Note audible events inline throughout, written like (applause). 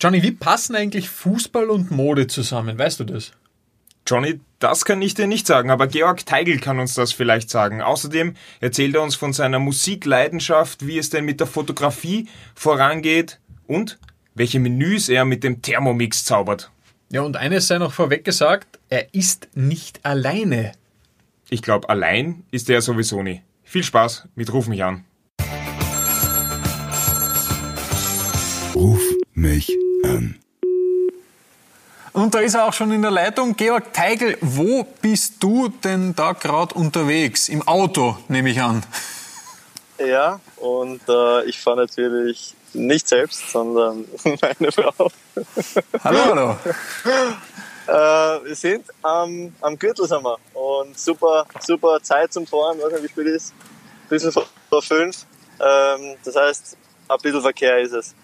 Johnny, wie passen eigentlich Fußball und Mode zusammen? Weißt du das? Johnny, das kann ich dir nicht sagen, aber Georg Teigl kann uns das vielleicht sagen. Außerdem erzählt er uns von seiner Musikleidenschaft, wie es denn mit der Fotografie vorangeht und welche Menüs er mit dem Thermomix zaubert. Ja, und eines sei noch vorweg gesagt, er ist nicht alleine. Ich glaube, allein ist er sowieso nie. Viel Spaß mit Ruf mich an. Ruf mich an. Und da ist er auch schon in der Leitung. Georg Teigl, wo bist du denn da gerade unterwegs? Im Auto, nehme ich an. Ja, und äh, ich fahre natürlich nicht selbst, sondern (laughs) meine Frau. Hallo, hallo. äh, wir sind am, am Gürtel sind wir. und super, super Zeit zum Fahren. weiß nicht, wie spät ist. Ein bisschen vor fünf. Ähm, das heißt, ein bisschen Verkehr ist es.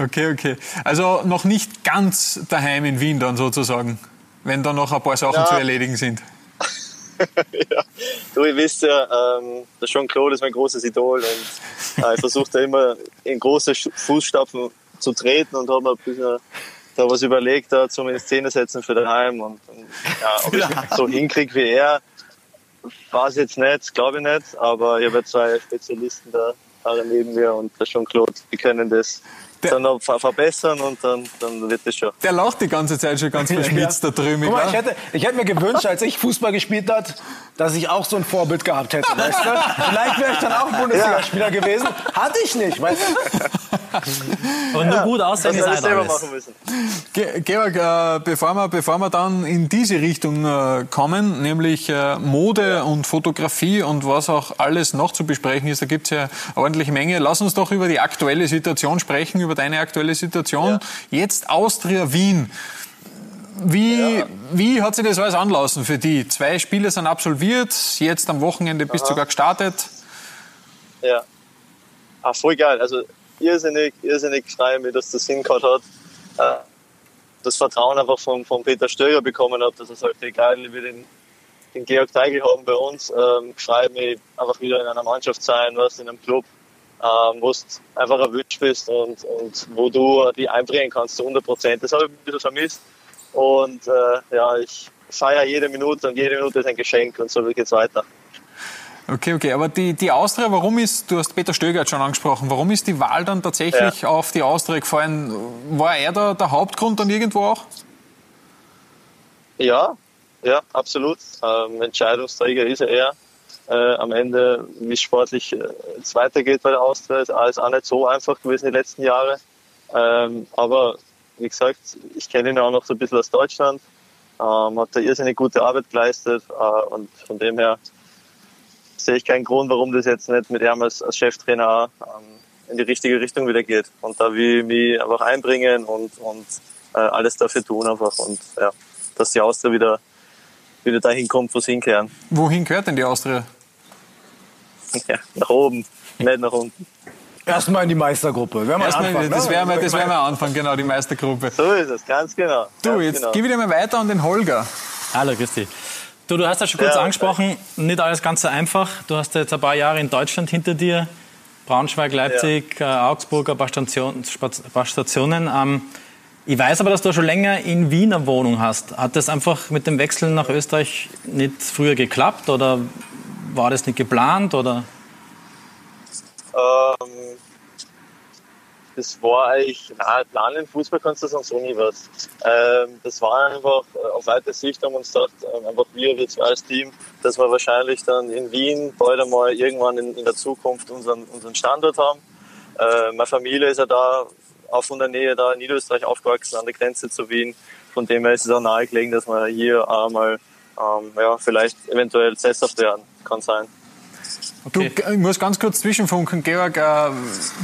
Okay, okay. Also noch nicht ganz daheim in Wien dann sozusagen, wenn da noch ein paar Sachen ja. zu erledigen sind. (laughs) ja, du, ihr wisst ja, ähm, der Jean-Claude ist mein großes Idol und äh, ich versuche da immer in große Fußstapfen zu treten und habe mir ein bisschen da was überlegt, da zum in Szene setzen für daheim und, und ja, ob ich so hinkriege wie er, weiß jetzt nicht, glaube ich nicht, aber ich habe zwei Spezialisten da, da neben mir und der Jean-Claude, die können das der, dann noch verbessern und dann, dann wird es schon. Der lacht die ganze Zeit schon ganz (laughs) verschmitzt ja. da drüben. Guck mal, ich, hätte, ich hätte mir gewünscht, als ich Fußball gespielt hat, dass ich auch so ein Vorbild gehabt hätte. Weißt du? Vielleicht wäre ich dann auch Bundesligaspieler ja. gewesen. Hatte ich nicht. Weißt du? Und nur gut aussehen ist alles. selber machen müssen. Ge Georg, äh, bevor, wir, bevor wir dann in diese Richtung äh, kommen, nämlich äh, Mode ja. und Fotografie und was auch alles noch zu besprechen ist, da gibt es ja eine ordentliche Menge. Lass uns doch über die aktuelle Situation sprechen, über deine aktuelle Situation. Ja. Jetzt Austria Wien. Wie, ja. wie hat sich das alles anlassen für die? Zwei Spiele sind absolviert, jetzt am Wochenende bist du sogar gestartet. Ja. Ah, voll geil. Also irrsinnig, irrsinnig frei, mir das das hingehört hat. Äh, das Vertrauen einfach von, von Peter Stöger bekommen habe, dass er sagt, egal, wie den, den Georg Teigl haben bei uns, ähm, frei mich einfach wieder in einer Mannschaft sein, was in einem Club ähm, wo du einfach erwünscht bist und, und wo du die einbringen kannst zu 100 Prozent. Das habe ich ein bisschen vermisst. Und äh, ja, ich feiere jede Minute und jede Minute ist ein Geschenk und so geht es weiter. Okay, okay. Aber die, die Austria, warum ist, du hast Peter Stöger schon angesprochen, warum ist die Wahl dann tatsächlich ja. auf die Austria gefallen? War er da der Hauptgrund dann irgendwo auch? Ja, ja, absolut. Ähm, Entscheidungsträger ist er äh, am Ende, wie es sportlich äh, weitergeht bei der Austria, ist alles auch nicht so einfach gewesen die letzten Jahre. Ähm, aber wie gesagt, ich kenne ihn auch noch so ein bisschen aus Deutschland, ähm, hat da irrsinnig gute Arbeit geleistet äh, und von dem her sehe ich keinen Grund, warum das jetzt nicht mit ihm als, als Cheftrainer ähm, in die richtige Richtung wieder geht. Und da will ich mich einfach einbringen und, und äh, alles dafür tun einfach und ja, dass die Austria wieder, wieder dahin kommt, wo sie hinkehren. Wohin gehört denn die Austria? (laughs) Ja, nach oben, nicht nach unten. Erstmal in die Meistergruppe. Erstmal, anfangen, das wäre ne? wär mal Anfang, genau, die Meistergruppe. So ist es, ganz genau. Du, ganz jetzt genau. gib ich dir mal weiter an den Holger. Hallo, Christi. Du, du hast ja schon kurz ja, angesprochen, nicht alles ganz so einfach. Du hast jetzt ein paar Jahre in Deutschland hinter dir. Braunschweig, Leipzig, ja. äh, Augsburg, ein paar, Station, ein paar Stationen. Ähm, ich weiß aber, dass du schon länger in Wien eine Wohnung hast. Hat das einfach mit dem Wechsel nach Österreich nicht früher geklappt oder war das nicht geplant? Oder? Ähm, das war eigentlich, na, planen Fußball kannst du sagen, so nie was. Ähm, das war einfach äh, auf weite Sicht haben wir uns gedacht, ähm, einfach wir, wir zwei als Team, dass wir wahrscheinlich dann in Wien bald einmal irgendwann in, in der Zukunft unseren, unseren Standort haben. Äh, meine Familie ist ja da, auch von der Nähe da in Niederösterreich aufgewachsen, an der Grenze zu Wien. Von dem her ist es auch nahegelegen, dass wir hier einmal ähm, ja, vielleicht eventuell sesshaft werden. Kann sein. Okay. Du, ich muss ganz kurz zwischenfunken, Georg. Äh,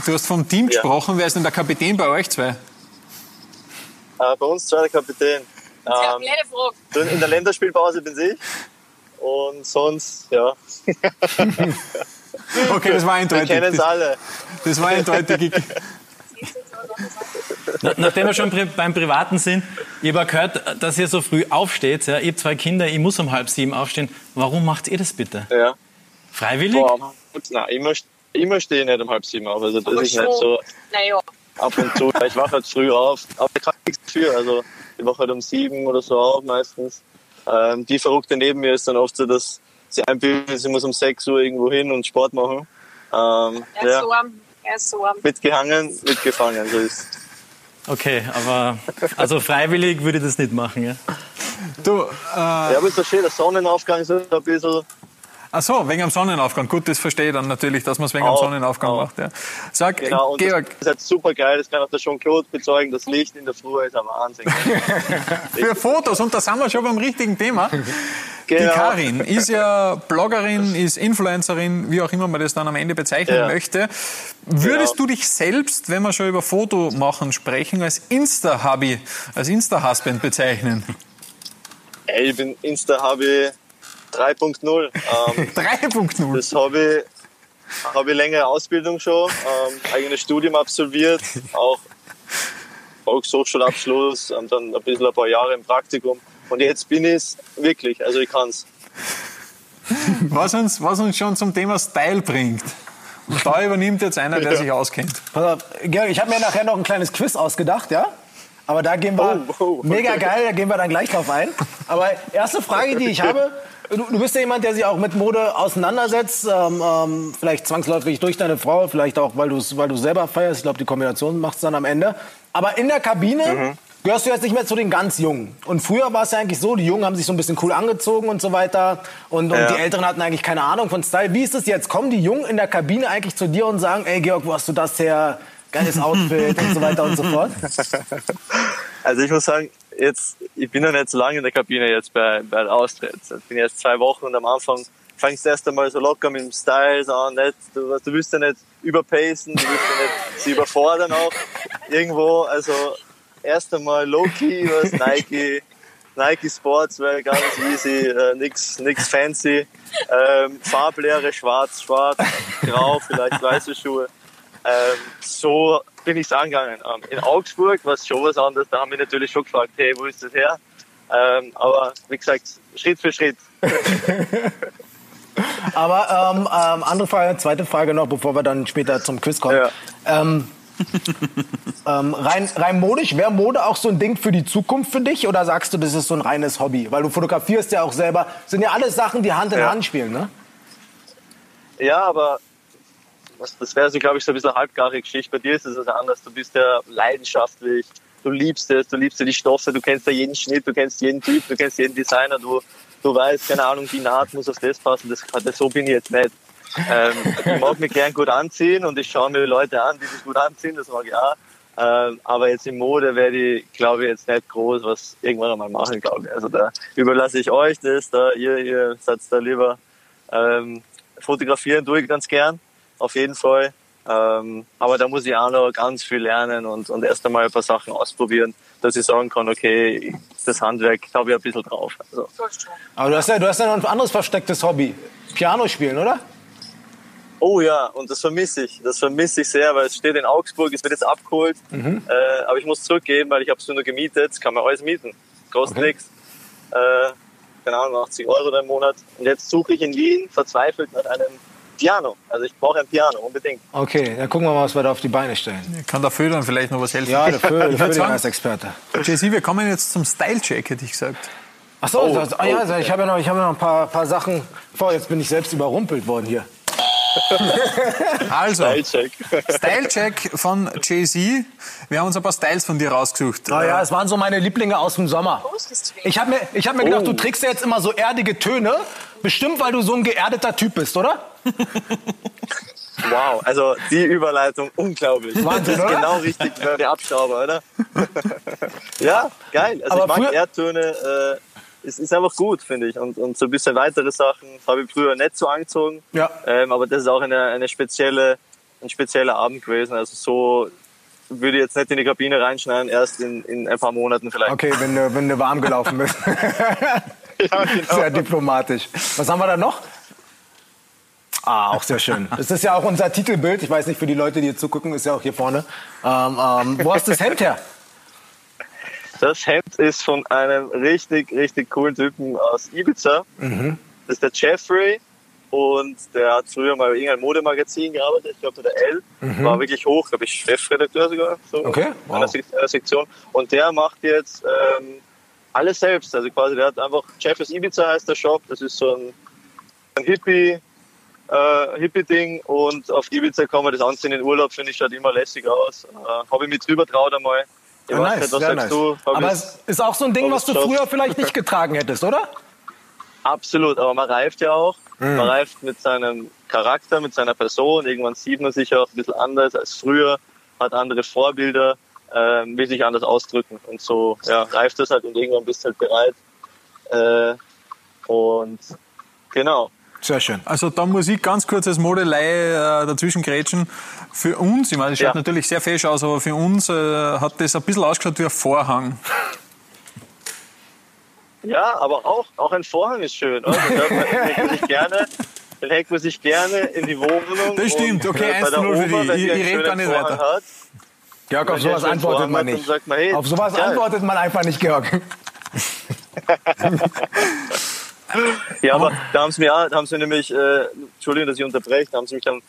du hast vom Team ja. gesprochen. Wer ist denn der Kapitän bei euch zwei? Äh, bei uns zwei der Kapitän. Ähm, in der Länderspielpause bin ich. Und sonst, ja. (laughs) okay, das war eindeutig. Wir kennen es alle. Das war eindeutig. (laughs) Nachdem wir schon beim Privaten sind, ich habe gehört, dass ihr so früh aufsteht. Ja, ich habe zwei Kinder, ich muss um halb sieben aufstehen. Warum macht ihr das bitte? Ja. Freiwillig? Boah, nein, immer, immer stehe ich nicht um halb sieben auf. Also das Aber ist schon, nicht so. Naja, ab und zu. Ich wache halt früh auf, aber ich kann nichts dafür. Also ich wache halt um sieben oder so auf meistens. Ähm, die Verrückte neben mir ist dann oft so, dass sie einbildet, sie muss um sechs Uhr irgendwo hin und Sport machen. Ähm, Er ist ja, so arm. Er ist so arm. mitgehangen, mitgefangen, so ist Okay, aber also freiwillig würde ich das nicht machen, ja? Du, äh, Ja, aber ist doch schön, der Sonnenaufgang ist ein bisschen. Ach so, wegen am Sonnenaufgang. Gut, das verstehe ich dann natürlich, dass man es wegen am Auch, Sonnenaufgang auch. macht. Ja. Sag, Genau, und Georg, das ist halt super geil, das kann auch der Jean-Claude bezeugen, das Licht in der Früh ist ein Wahnsinn. (laughs) für Fotos, und da sind wir schon beim richtigen Thema. Die Genau. Karin ist ja Bloggerin, ist Influencerin, wie auch immer man das dann am Ende bezeichnen Ja. möchte. Würdest Genau. du dich selbst, wenn wir schon über Fotomachen sprechen, als Insta-Hubby, als Insta-Husband bezeichnen? Ey, ich bin Insta-Hobby 3.0. Ähm, (laughs) 3.0. das habe ich, habe ich längere Ausbildung schon, ähm, eigenes Studium absolviert, auch Volkshochschulabschluss und dann ein bisschen ein paar Jahre im Praktikum. Und jetzt bin ich es wirklich, also ich kann es. Was uns, was uns schon zum Thema Style bringt. Und da übernimmt jetzt einer, der sich auskennt. Pass auf, Georg, ich habe mir nachher noch ein kleines Quiz ausgedacht, ja? Aber da gehen wir, Oh, oh, okay. mega geil, da gehen wir dann gleich drauf ein. Aber erste Frage, die ich habe, du, du bist ja jemand, der sich auch mit Mode auseinandersetzt, ähm, ähm, vielleicht zwangsläufig durch deine Frau, vielleicht auch, weil du es weil du selber feierst. Ich glaube, die Kombination macht es dann am Ende. Aber in der Kabine Mhm. gehörst du jetzt nicht mehr zu den ganz Jungen. Und früher war es ja eigentlich so, die Jungen haben sich so ein bisschen cool angezogen und so weiter. Und, und Ja. die Älteren hatten eigentlich keine Ahnung von Style. Wie ist es jetzt? Kommen die Jungen in der Kabine eigentlich zu dir und sagen, ey Georg, wo hast du das her? Geiles (laughs) Outfit und so weiter und so fort. Also ich muss sagen, jetzt, ich bin ja nicht so lange in der Kabine jetzt bei, bei der Austritt. Ich bin jetzt zwei Wochen und am Anfang fangst du erst einmal so locker mit dem Style an, nicht, du, du willst ja nicht überpacen, du willst ja nicht sie überfordern auch irgendwo, also erst einmal low-key, was Nike, Nike Sportswear, ganz easy, äh, nix fancy, ähm, Farblehre, schwarz, schwarz, grau, vielleicht weiße Schuhe. Ähm, so bin ich angegangen. Ähm, in Augsburg war es schon was anderes. Da haben wir natürlich schon gefragt, hey, wo ist das her? Ähm, aber wie gesagt, Schritt für Schritt. (laughs) Aber ähm, ähm, andere Frage, zweite Frage noch, bevor wir dann später zum Quiz kommen. Ja. Ähm, ähm, rein, rein modisch, wäre Mode auch so ein Ding für die Zukunft für dich oder sagst du, das ist so ein reines Hobby? Weil du fotografierst ja auch selber. sind ja alles Sachen, die Hand in Ja. Hand spielen, ne? Ja, aber das wäre so, glaube ich, so ein bisschen eine halbgare Geschichte. Bei dir ist es also anders. Du bist ja leidenschaftlich, du liebst es, du liebst ja die Stoffe, du kennst ja jeden Schnitt, du kennst jeden Typ, du kennst jeden Designer, du, du weißt, keine Ahnung, die Naht muss auf das passen. Das, das so bin ich jetzt nicht. Ähm, ich mag mich gern gut anziehen und ich schaue mir Leute an, die sich gut anziehen, das mag ich auch. Ähm, aber jetzt in Mode werde ich, glaube ich, jetzt nicht groß was irgendwann einmal machen, glaube ich. Also da überlasse ich euch das, da ihr, ihr seid da lieber. Ähm, fotografieren tue ich ganz gern, auf jeden Fall. Ähm, aber da muss ich auch noch ganz viel lernen und, und erst einmal ein paar Sachen ausprobieren, dass ich sagen kann, okay, das Handwerk habe ich ein bisschen drauf. Also, Aber du hast ja, du hast ja noch ein anderes verstecktes Hobby. Piano spielen, oder? Oh ja, und das vermisse ich. Das vermisse ich sehr, weil es steht in Augsburg, es wird jetzt abgeholt. Äh, aber ich muss zurückgeben, weil ich habe es nur gemietet. Jetzt kann man alles mieten. Kostet Okay. nichts. Äh, keine Ahnung, 80 Euro im Monat. Und jetzt suche ich in Wien verzweifelt nach einem Piano. Also ich brauche ein Piano, unbedingt. Okay, dann gucken wir mal, was wir da auf die Beine stellen. Kann der Föder vielleicht noch was helfen? Ja, der Föhl, der (laughs) sagen, als Experte. JC, wir kommen jetzt zum Style-Check, hätte ich gesagt. Ach so, Oh, das, ah, ja, oh, ich habe ja noch, ich habe ja noch ein paar, paar Sachen vor. Jetzt bin ich selbst überrumpelt worden hier. (laughs) Also, Style-Check. Style-Check von Jay-Z. Wir haben uns ein paar Styles von dir rausgesucht. Ah ja, es waren so meine Lieblinge aus dem Sommer. Ich habe mir, ich hab mir gedacht, du trägst ja jetzt immer so erdige Töne. Bestimmt, weil du so ein geerdeter Typ bist, oder? Wow, also die Überleitung, unglaublich. Wahnsinn, das ist oder? genau richtig für die Abstauber, oder? (laughs) ja, geil. Also Aber ich mag Erdtöne, es ist einfach gut, finde ich. Und, und so ein bisschen weitere Sachen habe ich früher nicht so angezogen. Ja. Ähm, aber das ist auch eine, eine spezielle, ein spezieller Abend gewesen. Also so würde ich jetzt nicht in die Kabine reinschneiden, erst in, in ein paar Monaten vielleicht. Okay, wenn du, wenn du warm gelaufen bist. (laughs) Ja, genau. Sehr diplomatisch. Was haben wir da noch? Ah, auch sehr schön. Das ist ja auch unser Titelbild. Ich weiß nicht, für die Leute, die hier zugucken, ist ja auch hier vorne. Ähm, ähm, wo hast du das Hemd her? Das Hemd ist von einem richtig, richtig coolen Typen aus Ibiza. Das ist der Jeffrey und der hat früher mal bei irgendeinem Modemagazin gearbeitet, ich glaube der L, war wirklich hoch, glaube ich Chefredakteur sogar so Okay, in einer wow. Sek- einer Sektion. Und der macht jetzt ähm, alles selbst. Also quasi, der hat einfach Jeffers Ibiza heißt der Shop. Das ist so ein, ein Hippie, äh, Hippie-Ding. Und auf Ibiza kann man das anziehen in Urlaub, finde ich, schaut immer lässig aus. Äh, Habe ich mich drüber traut einmal. Ja, nice, was sehr nice. du? Aber es ist auch so ein Ding, was du früher vielleicht nicht getragen hättest, oder? (laughs) Absolut, aber man reift ja auch. Mhm. Man reift mit seinem Charakter, mit seiner Person. Irgendwann sieht man sich auch ein bisschen anders als früher, hat andere Vorbilder, ähm, will sich anders ausdrücken. Und so ja, reift das halt und irgendwann bist du halt bereit. Äh, und genau. Sehr schön. Also da muss ich ganz kurz als Modelei äh, dazwischen grätschen. Für uns, ich meine, das schaut Ja. natürlich sehr fesch aus, aber für uns äh, hat das ein bisschen ausgeschaut wie ein Vorhang. Ja, aber auch, auch ein Vorhang ist schön. Oder? Den hängt man (laughs) sich gerne, den hängt man sich gerne in die Wohnung. Das stimmt, und, okay, äh, bei der 1-0 für die. Ich- ich red gar nicht Vorhang weiter. Hat, Georg, auf sowas antwortet man nicht. man, hey, Auf sowas geil. antwortet man einfach nicht, Georg. (laughs) (laughs) Ja, aber da haben sie mir, auch- da haben sie nämlich, äh, Entschuldigung, dass ich unterbreche, da haben sie mich dann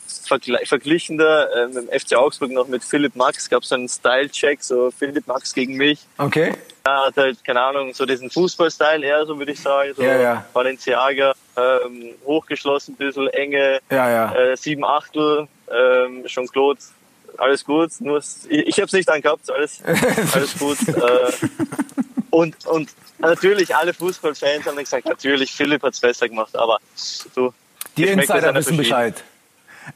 verglichen da äh, mit dem FC Augsburg noch mit Philipp Max, gab es einen Style-Check, so Philipp Max gegen mich. Okay. Er hat halt, keine Ahnung, so diesen Fußball-Style eher, so würde ich sagen, so Ja, ja. Balenciaga, ähm, hochgeschlossen, bisschen enge, Ja, ja. äh, sieben Achtel, ähm, Jean-Claude, alles gut, nur ich, ich habe es nicht angehabt, alles, (laughs) alles gut. Äh, und, und natürlich, alle Fußballfans haben gesagt, natürlich, Philipp hat's besser gemacht, aber du, Die Insider wissen Bescheid.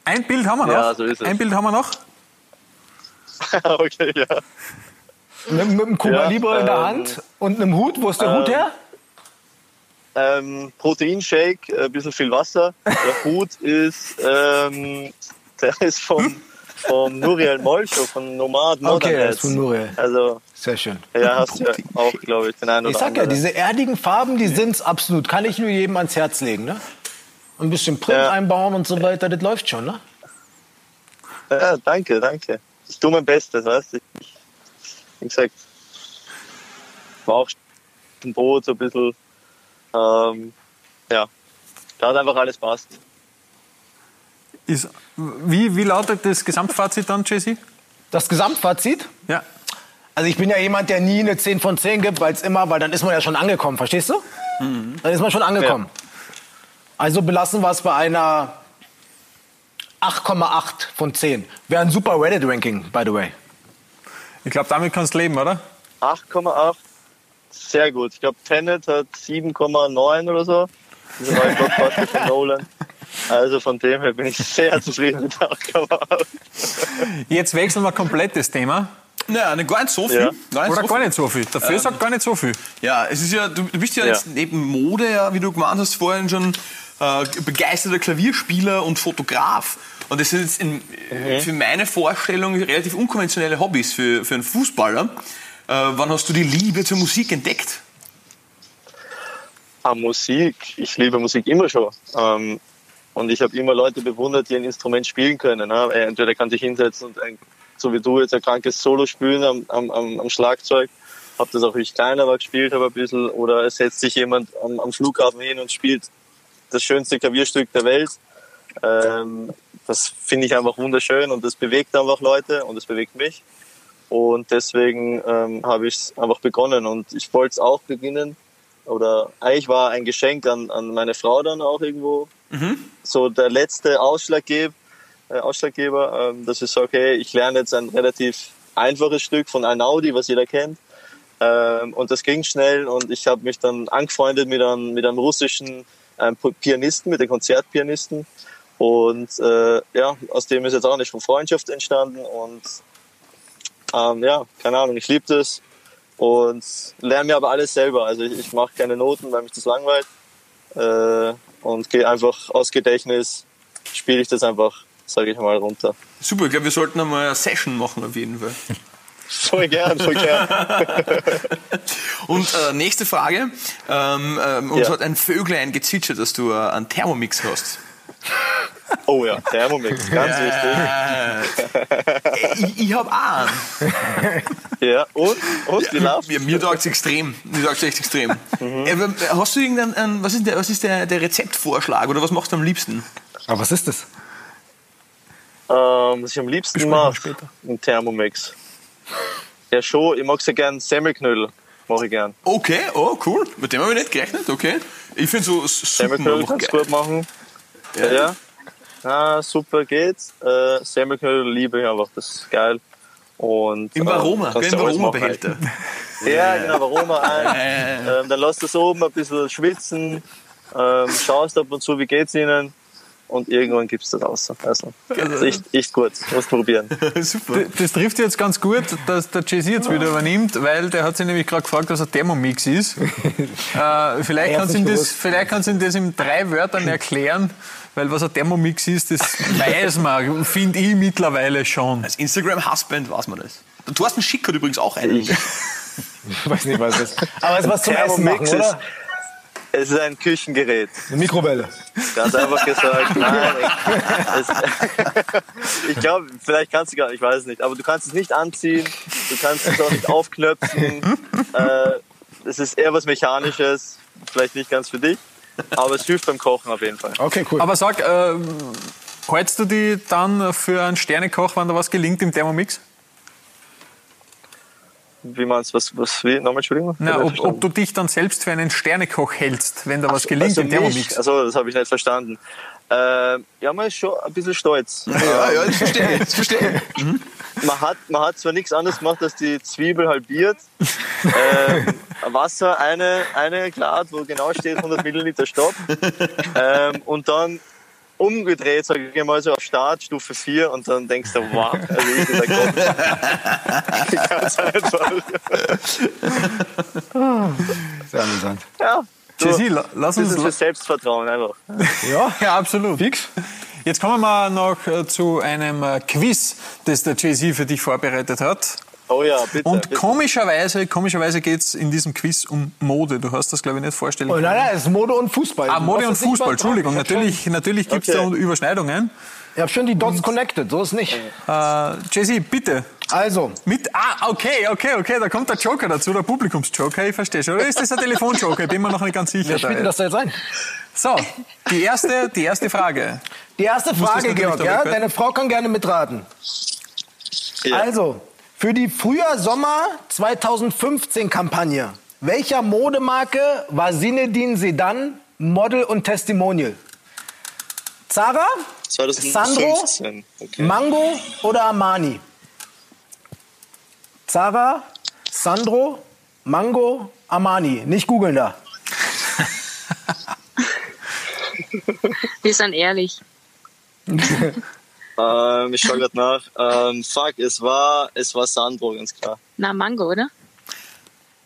Ein Bild haben wir noch. Ja, so ist es. Ein Bild haben wir noch. (laughs) okay, ja. Mit, mit einem Cuba Ja, Libre in der ähm, Hand und einem Hut. Wo ist der Hut ähm, her? Ähm, Proteinshake, äh, ein bisschen viel Wasser. Der (laughs) Hut ist, ähm, der ist vom, vom Nuriel Molcho, von Nomad Modern Okay, der ist von Nuriel. Also, Sehr schön. ja, hast du ja auch, glaube ich, den einen oder Ich sag ja, anderen. diese erdigen Farben, die sind's absolut. Kann ich nur jedem ans Herz legen, ne? Ein bisschen Print Ja. einbauen und so weiter, das läuft schon, ne? Ja, danke, danke. Ich tue mein Bestes, weißt du. Ich, wie gesagt, war auch ein Boot, so ein bisschen, ähm, ja, da hat einfach alles passt. Ist, wie, wie lautet das Gesamtfazit dann, Jesse? Das Gesamtfazit? Ja. Also ich bin ja jemand, der nie eine 10 von 10 gibt, weil es immer, weil dann ist man ja schon angekommen, verstehst du? Dann ist man schon angekommen. Also belassen wir es bei einer 8,8 von 10. Wäre ein super Reddit-Ranking, by the way. Ich glaube, damit kannst du leben, oder? 8,8, sehr gut. Ich glaube, Tenet hat 7,9 oder so. Diese (laughs) neue Blockbuster von Nolan. Also von dem her bin ich sehr zufrieden mit 8,8. Jetzt wechseln wir komplett das Thema. Naja, gar nicht so viel. Ja. Gar nicht Oder so gar viel. nicht so viel. Dafür sagt gar nicht so viel. Ja, es ist ja, du, du bist ja, Ja. jetzt neben Mode, ja, wie du gemeint hast vorhin schon, äh, begeisterter Klavierspieler und Fotograf. Und das sind jetzt in, für meine Vorstellung relativ unkonventionelle Hobbys für, für einen Fußballer. Äh, wann hast du die Liebe zur Musik entdeckt? Ah, Musik. Ich liebe Musik immer schon. Ähm, und ich habe immer Leute bewundert, die ein Instrument spielen können. Ne? Er Entweder kann sich hinsetzen und ein, so wie du jetzt ein krankes Solo spielen am, am, am, Schlagzeug. Hab das auch, wie ich kleiner war, gespielt habe ein bisschen. Oder es setzt sich jemand am, am Flughafen hin und spielt das schönste Klavierstück der Welt. Ähm, das finde ich einfach wunderschön und das bewegt einfach Leute und es bewegt mich. Und deswegen ähm, habe ich es einfach begonnen und ich wollte es auch beginnen. Oder eigentlich war ein Geschenk an, an meine Frau dann auch irgendwo so der letzte Ausschlaggeber, äh, Ausschlaggeber ähm, dass ich sage, okay, ich lerne jetzt ein relativ einfaches Stück von Einaudi, was jeder kennt. Ähm, und das ging schnell und ich habe mich dann angefreundet mit einem, mit einem russischen ähm, Pianisten, mit dem Konzertpianisten. Und äh, ja, aus dem ist jetzt auch nicht von Freundschaft entstanden. Und ähm, ja, keine Ahnung, ich liebe das und lerne mir aber alles selber. Also ich, ich mache keine Noten, weil mich das langweilt. Äh, und gehe einfach aus Gedächtnis, spiele ich das einfach, sage ich mal, runter. Super, ich glaube, wir sollten einmal eine Session machen auf jeden Fall. (laughs) Voll gern, voll gern. (laughs) Und äh, nächste Frage. Ähm, ähm, uns Ja. hat ein Vöglein gezwitschert, dass du äh, einen Thermomix hast. Oh ja, Thermomix, (laughs) ganz wichtig. Äh, ich ich habe auch einen. Ja, und? Und, wie läuft's? Mir, mir taugt es extrem. Mir taugt echt extrem. Äh, Hast du irgendeinen, einen- was ist, der, was ist der, der Rezeptvorschlag oder was machst du am liebsten? Aber was ist das? Ähm, was ich am liebsten mache, ein Thermomix. Ja, schon, ich mag sehr gern Semmelknödel. Mache ich gern. Okay, oh cool. Mit dem habe ich nicht gerechnet, okay. Ich finde so Semmelknödel kannst du gut machen. Ja, ja. Ah, super geht's. Äh, Semmelknödel liebe ich einfach, das ist geil. Und, Im ähm, Aroma, kannst gell, du im alles machen Aromabehälter. eigentlich. (laughs) Ja, genau, Aroma (laughs) ein. ähm, dann lass das oben ein bisschen schwitzen. Ähm, schaust ab und zu, wie geht's ihnen. Und irgendwann gibst du das raus. Also, das ist echt, echt gut. Musst probieren. (laughs) Super. Das trifft jetzt ganz gut, dass der Jay-Z jetzt wieder übernimmt, weil der hat sich nämlich gerade gefragt, was ein Thermomix ist. (laughs) äh, vielleicht kannst du ihm das, vielleicht kannst du ihm das in drei Wörtern erklären, weil was ein Thermomix ist, das weiß man, finde ich mittlerweile schon. Als Instagram-Husband weiß man das. Der Thorsten Schick hat übrigens auch einen. Ich weiß nicht, was das ist. (laughs) Aber es ist was zum Essen machen, oder? Es ist ein Küchengerät. Eine Mikrowelle. Ganz einfach gesagt. Nein, es, ich glaube, vielleicht kannst du gar ich weiß es nicht, aber du kannst es nicht anziehen, du kannst es auch nicht aufknöpfen. Äh, es ist eher was Mechanisches, vielleicht nicht ganz für dich, aber es hilft beim Kochen auf jeden Fall. Okay, cool. Aber sag, äh, hältst du die dann für einen Sternekoch, wenn da was gelingt im Thermomix? Wie meinst du, was, was, wie, nochmal, Entschuldigung? Na, ob, ob du dich dann selbst für einen Sternekoch hältst, wenn da was gelingt Also im mich? Thermomix. Also, das habe ich nicht verstanden. Äh, ja, man ist schon ein bisschen stolz. Ja, ja, das verstehe ich. Das verstehe ich. (laughs) man hat, man hat zwar nichts anderes gemacht, als die Zwiebel halbiert. ähm, Wasser, eine, eine Glad, wo genau steht 100 Milliliter Stopp. (laughs) Ähm, und dann umgedreht, sage ich mal so, auf Start, Stufe 4 und dann denkst du, wow, also ich bin Gott. Ganz einfach. Sehr amüsant. Ja, du, la- lass das uns... ist für Selbstvertrauen einfach. Ja, Ja, absolut. fix. Jetzt kommen wir noch äh, zu einem äh, Quiz, das der Jay-Z für dich vorbereitet hat. Oh ja, bitte. Und bitte. komischerweise, komischerweise geht es in diesem Quiz um Mode. Du hast das, glaube ich, nicht vorstellen Oh, können. nein, nein, es ist Mode und Fußball. Ah, Mode und Fußball, Entschuldigung. Natürlich, natürlich gibt es Okay. da Überschneidungen. Ich habe schon die Dots connected, so ist nicht. Äh, Jay-Z, bitte. Also, Mit, ah, okay, okay, okay, da kommt der Joker dazu, der Publikumsjoker, ich verstehe schon. Oder ist das ein Telefonjoker? Ich bin mir noch nicht ganz sicher. wer spielt denn das da jetzt ein? So, die erste, die erste Frage. Die erste Frage, Georg, ja? Deine Frau kann gerne mitraten. Ja. Also, für die Frühjahr-Sommer 2015-Kampagne, welcher Modemarke war Zinedine Sedan Model und Testimonial? Zara, 2015. Okay. Mango oder Armani? Zara, Sandro, Mango, Armani. Nicht googeln da. Wir sind ehrlich. (laughs) Ähm, ich schaue gerade nach. Ähm, fuck, es war, es war Sandro, ganz klar. Na, Mango, oder?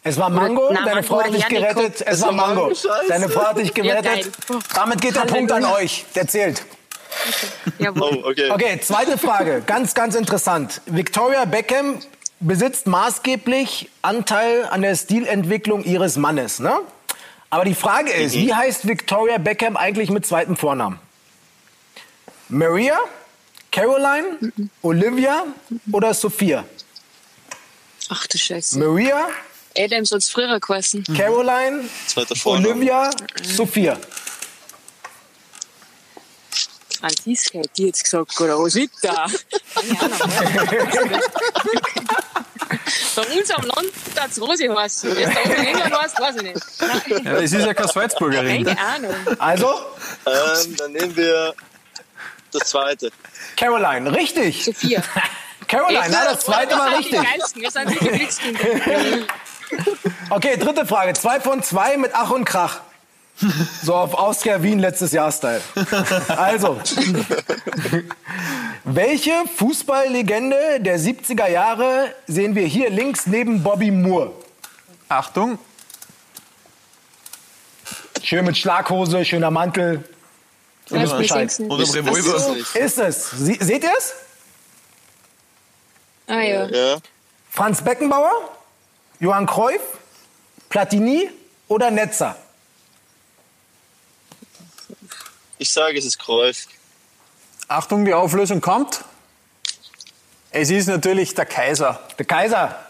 Es war Mango, Na, deine Mango Frau hat dich gerettet. Es war Mango. Scheiße. Deine Frau hat dich Ja, gerettet. geil. Damit geht der Punkt an euch. Der zählt. Jawohl. Oh, okay. Okay, zweite Frage. Ganz, ganz interessant. Victoria Beckham besitzt maßgeblich Anteil an der Stilentwicklung ihres Mannes. Ne? Aber die Frage ist, wie heißt Victoria Beckham eigentlich mit zweitem Vornamen? Maria, Caroline, Olivia oder Sophia? Ach du Scheiße. Maria, Adams hat's früher geheißen. Caroline, Zweiter Vorname. Olivia, Sophia. Franziska hat die jetzt gesagt, oder Rosita. Keine (laughs) Ahnung. Bei uns am Land hat's Rosi heißen. Jetzt da oben in England heißt, weiß ich nicht. Ja, es ist ja keine Salzburgerin. Keine Ahnung. Also, Ähm, dann nehmen wir das zweite. Caroline, richtig. Sophia. (laughs) Caroline, na, das zweite war Wir richtig. Geilsten, wir sind die Glückskinder. (laughs) Okay, dritte Frage. Zwei von zwei mit Ach und Krach. So auf Austria Wien letztes Jahr Style. Also, (laughs) welche Fußballlegende der 70er Jahre sehen wir hier links neben Bobby Moore? Achtung, Schön mit Schlaghose, schöner Mantel. Und am Revolver. so. Ist es? Sie, seht ihr es? Ah ja. Ja. Franz Beckenbauer, Johann Cruyff, Platini oder Netzer? Ich sage, es ist Kreuz. Achtung, die Auflösung kommt. Es ist natürlich der Kaiser. Der Kaiser.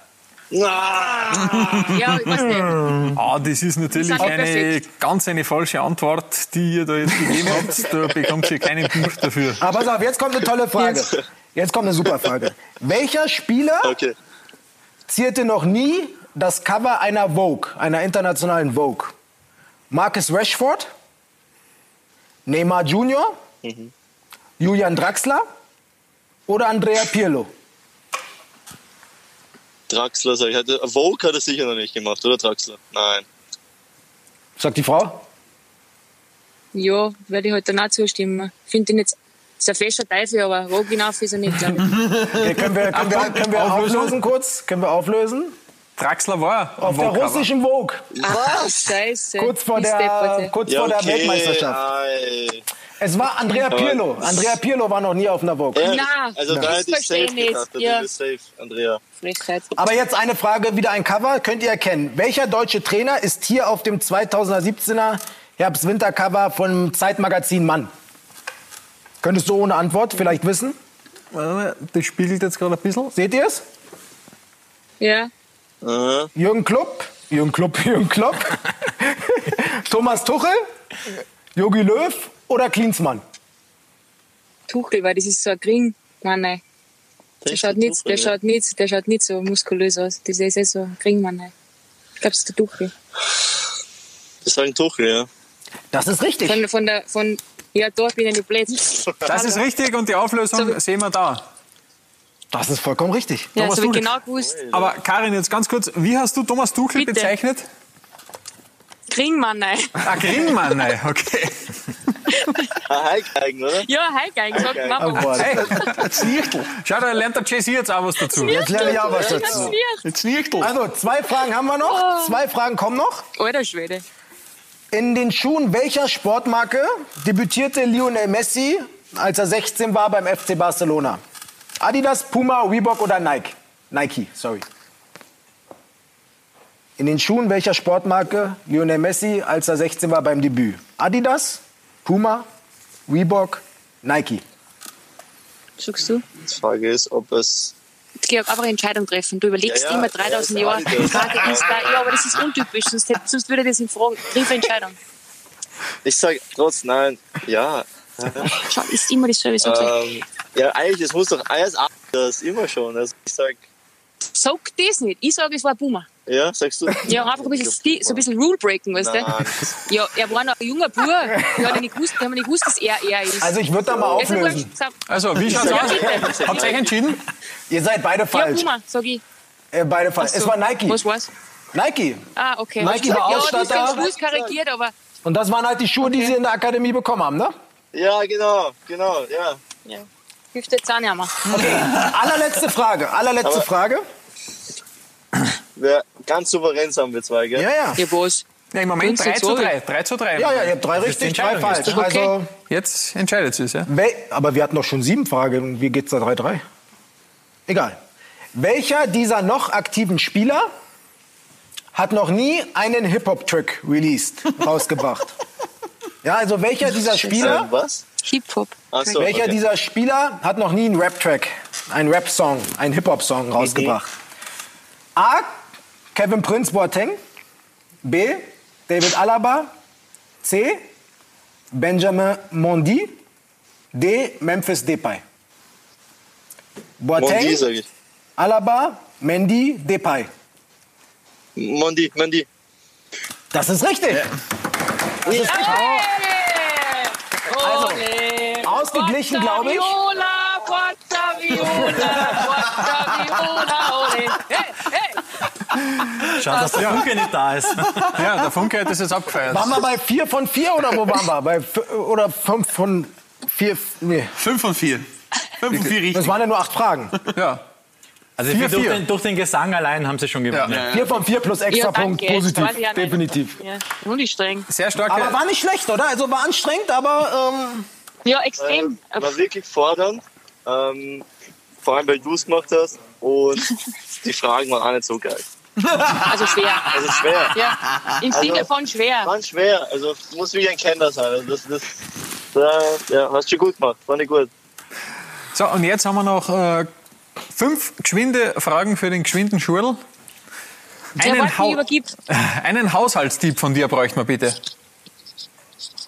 Ja, ich weiß nicht. (laughs) Ah, das ist natürlich Das eine ganz eine falsche Antwort, die ihr da jetzt gegeben habt. (laughs) Da bekommt ihr keinen Punkt dafür. Aber pass auf, jetzt kommt eine tolle Frage. Jetzt kommt eine super Frage. Welcher Spieler Okay. zierte noch nie das Cover einer Vogue, einer internationalen Vogue? Marcus Rashford, Neymar Junior, Julian Draxler oder Andrea Pirlo? Draxler, sag ich. Hat er- Vogue hat er sicher noch nicht gemacht, oder Draxler? Nein. Sagt die Frau? Ja, werde ich halt dann auch zustimmen. Ich finde ihn jetzt, ist ein fester Teufel, aber roh hinauf ist er nicht, glaube ich. Okay, können wir, können wir, können wir Auflösung? auflösen kurz? Können wir auflösen? Draxler war Auf der russischen Vogue. Was? Scheiße. Kurz vor der, kurz vor der Weltmeisterschaft. Ei. Es war Andrea Pirlo. Andrea Pirlo war noch nie auf einer Vogue. Na, also da das hätte ich safe gedacht. Da Ja. bin ich safe, Andrea. Aber jetzt eine Frage, wieder ein Cover, könnt ihr erkennen. Welcher deutsche Trainer ist hier auf dem 2017er Herbst-Winter-Cover vom Zeitmagazin Mann? Könntest du ohne Antwort vielleicht wissen? Warte mal, Das spiegelt jetzt gerade ein bisschen. Seht ihr es? Ja. Aha. Jürgen Klopp, Jürgen Klopp, (laughs) Jürgen Klopp, (laughs) Thomas Tuchel, Jogi Löw oder Klinsmann? Tuchel, weil das ist so ein Gring. Mann, nein. Der schaut, nicht, der, schaut nicht, der schaut nicht so muskulös aus. Das ist eh so ein Gringmann. nein. Ich glaube, es ist der Tuchel. Das sagen Tuchel, ja. Das ist richtig. Von, von der, von, ja, da bin ich nicht blöd. Das ist richtig und die Auflösung So- sehen wir da. Das ist vollkommen richtig. Ja, Thomas das habe ich Tuchel. genau gewusst. Aber Karin, jetzt ganz kurz, wie hast du Thomas Tuchel Bitte. bezeichnet? Gringmann, nein. Ah, Gringmann, nein, okay. (laughs) Ah, Heigeigen, oder? Ja, Heigeigen, sagt. Mama. Jawohl. Hey, Schau, da lernt der Jay-Z jetzt auch was dazu. Jetzt lerne ich auch was dazu. nicht. Also, zwei Fragen haben wir noch. Zwei Fragen kommen noch. Alter Schwede. In den Schuhen welcher Sportmarke debütierte Lionel Messi, als er 16 war beim FC Barcelona? Adidas, Puma, Reebok oder Nike? Nike, sorry. In den Schuhen welcher Sportmarke Lionel Messi, als er 16 war beim Debüt? Adidas, Puma, Reebok, Nike. Sagst du? Die Frage ist, ob es. Georg, einfach eine Entscheidung treffen. Du überlegst Ja, ja, immer ja, 3000 ist Jahre. Die Frage ist da, ja, aber das ist untypisch, sonst, hätte- sonst würde das in Fragen. Triff eine Entscheidung. Ich sag trotz nein. Ja. Schau, ist immer dasselbe. Sag, Ähm, ja, eigentlich, es muss doch alles anders. Immer schon. Also ich sag, sag das nicht. Ich sage, es war Boomer. Ja, sagst du? Ja, einfach ein bisschen, Sti- so ein bisschen Rule breaken, weißt du? Ja, er war noch ein junger Bub. (laughs) Wir haben nicht gewusst, wir haben nicht gewusst, dass er er ist. Also ich würde da mal Also, auflösen. Also, wie schaut's Ja, aus? Habt ihr euch entschieden? Ihr seid beide Ja, falsch. Boomer, sag ich. Äh, beide falsch. So. Es war Nike. Was war's? Nike. Ah, okay. Nike Hab war Ja, Ausstatter. du hast den Schluss karikiert, aber Und das waren halt die Schuhe, die sie in der Akademie bekommen haben, ne? Ja, genau, genau, ja. ja. hilft jetzt auch nicht mehr. Allerletzte Frage. Allerletzte Aber- Frage. Wer, ganz souverän sind wir zwei, gell? Ja, ja. Ja, was? Ja, Im Moment Fünf 3 zu zu 3. 3 zu 3. Ja, ja, ihr habt drei richtig, drei falsch. jetzt. Okay. Also, Jetzt entscheidet es, ja? aber wir hatten doch schon sieben Fragen. Wie geht's da 3-3? Egal. Welcher dieser noch aktiven Spieler hat noch nie einen Hip-Hop-Track released, (laughs) rausgebracht? Ja, also welcher dieser Spieler, was? Hip-Hop. So, welcher okay. dieser Spieler hat noch nie einen Rap-Track, einen Rap-Song, einen Hip-Hop-Song rausgebracht? A. Kevin Prince Boateng. B. David Alaba. C. Benjamin Mondi. D. Memphis Depay. Boateng, Mondi, sag ich. Alaba, Mendy, Depay. Mondi, Mondi. Das ist richtig. Das ist richtig. Also, ausgeglichen, glaube ich. Viola, Viola, Viola, ole. (laughs) Hey, hey. Schade, dass der Funke nicht da ist. (laughs) Ja, der Funke hat das jetzt abgefeiert. Waren wir bei 4 von 4 oder wo waren wir? Bei oder 5 von 4? Nee, Fünf von vier. Fünf von vier richtig. das waren ja nur 8 Fragen. Ja. Also Vier, durch vier. den, durch den Gesang allein haben sie schon gewonnen. Ja. 4 von 4 plus extra Ja, Punkt, positiv, nicht. definitiv. Ja, und die streng. Sehr starke. Aber war nicht schlecht, oder? Also war anstrengend, aber ähm, Ja, extrem. Ähm, war wirklich fordernd. Ähm, vor allem, weil du es gemacht hast. Und die Fragen waren auch nicht so geil. Also schwer. Also schwer. Ja, im Sinne von schwer. Waren schwer. Also muss wie ein Kenner sein. Also das, das, da, ja, hast du gut gemacht. Fand ich gut. So, und jetzt haben wir noch äh, fünf geschwinde Fragen für den geschwinden Schurl. Einen, übergibt. (laughs) einen Haushaltstipp von dir bräuchten wir bitte.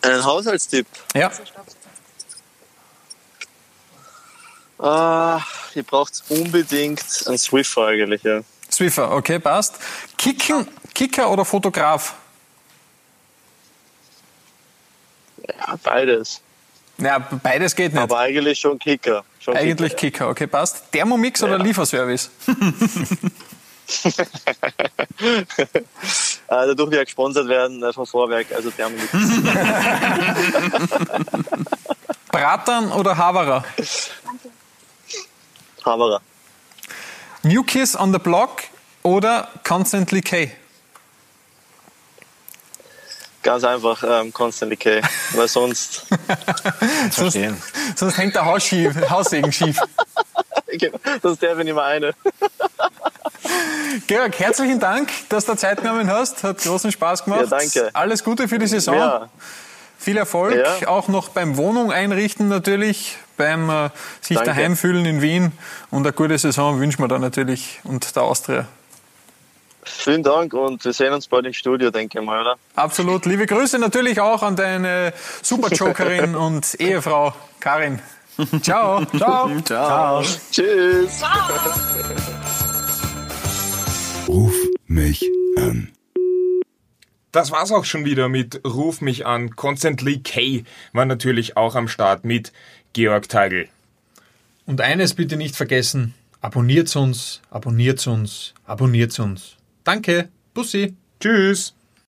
Einen Haushaltstipp. Ja. Ah, ihr braucht unbedingt einen Swiffer eigentlich, ja. Swiffer, okay, passt. Kicken, Kicker oder Fotograf? Ja, beides. Ja, beides geht nicht. Aber eigentlich schon Kicker. Schon Eigentlich Kicker, Kicker, okay, passt. Thermomix oder Lieferservice? (laughs) (laughs) ja. äh, dadurch wir gesponsert werden äh, von Vorwerk, also Thermomix. (laughs) Bratern oder Haverer? Hammerer. New Kiss on the Block oder Constantly K? Ganz einfach ähm, Constantly K. Weil sonst, (laughs) Sonst, sonst hängt der Haus schief, Haussegen schief. (laughs) sonst der bin ich mal eine. Georg, herzlichen Dank, dass du Zeit genommen hast. Hat großen Spaß gemacht. Ja, danke. Alles Gute für die Saison. Ja, Viel Erfolg, Ja. auch noch beim Wohnung einrichten natürlich, beim äh, sich Danke. daheim fühlen in Wien und eine gute Saison wünschen wir da natürlich und der Austria. vielen Dank und wir sehen uns bald im Studio, denke ich mal, oder? Absolut. Liebe Grüße natürlich auch an deine Superjokerin (laughs) und Ehefrau Karin. (laughs) Ciao. Ciao. Ciao. Tschüss. Ruf mich an. Das war's auch schon wieder mit Ruf mich an. Constantly K war natürlich auch am Start mit Georg Teigl. Und eines bitte nicht vergessen, abonniert uns, abonniert uns, abonniert uns. Danke. Bussi. Tschüss.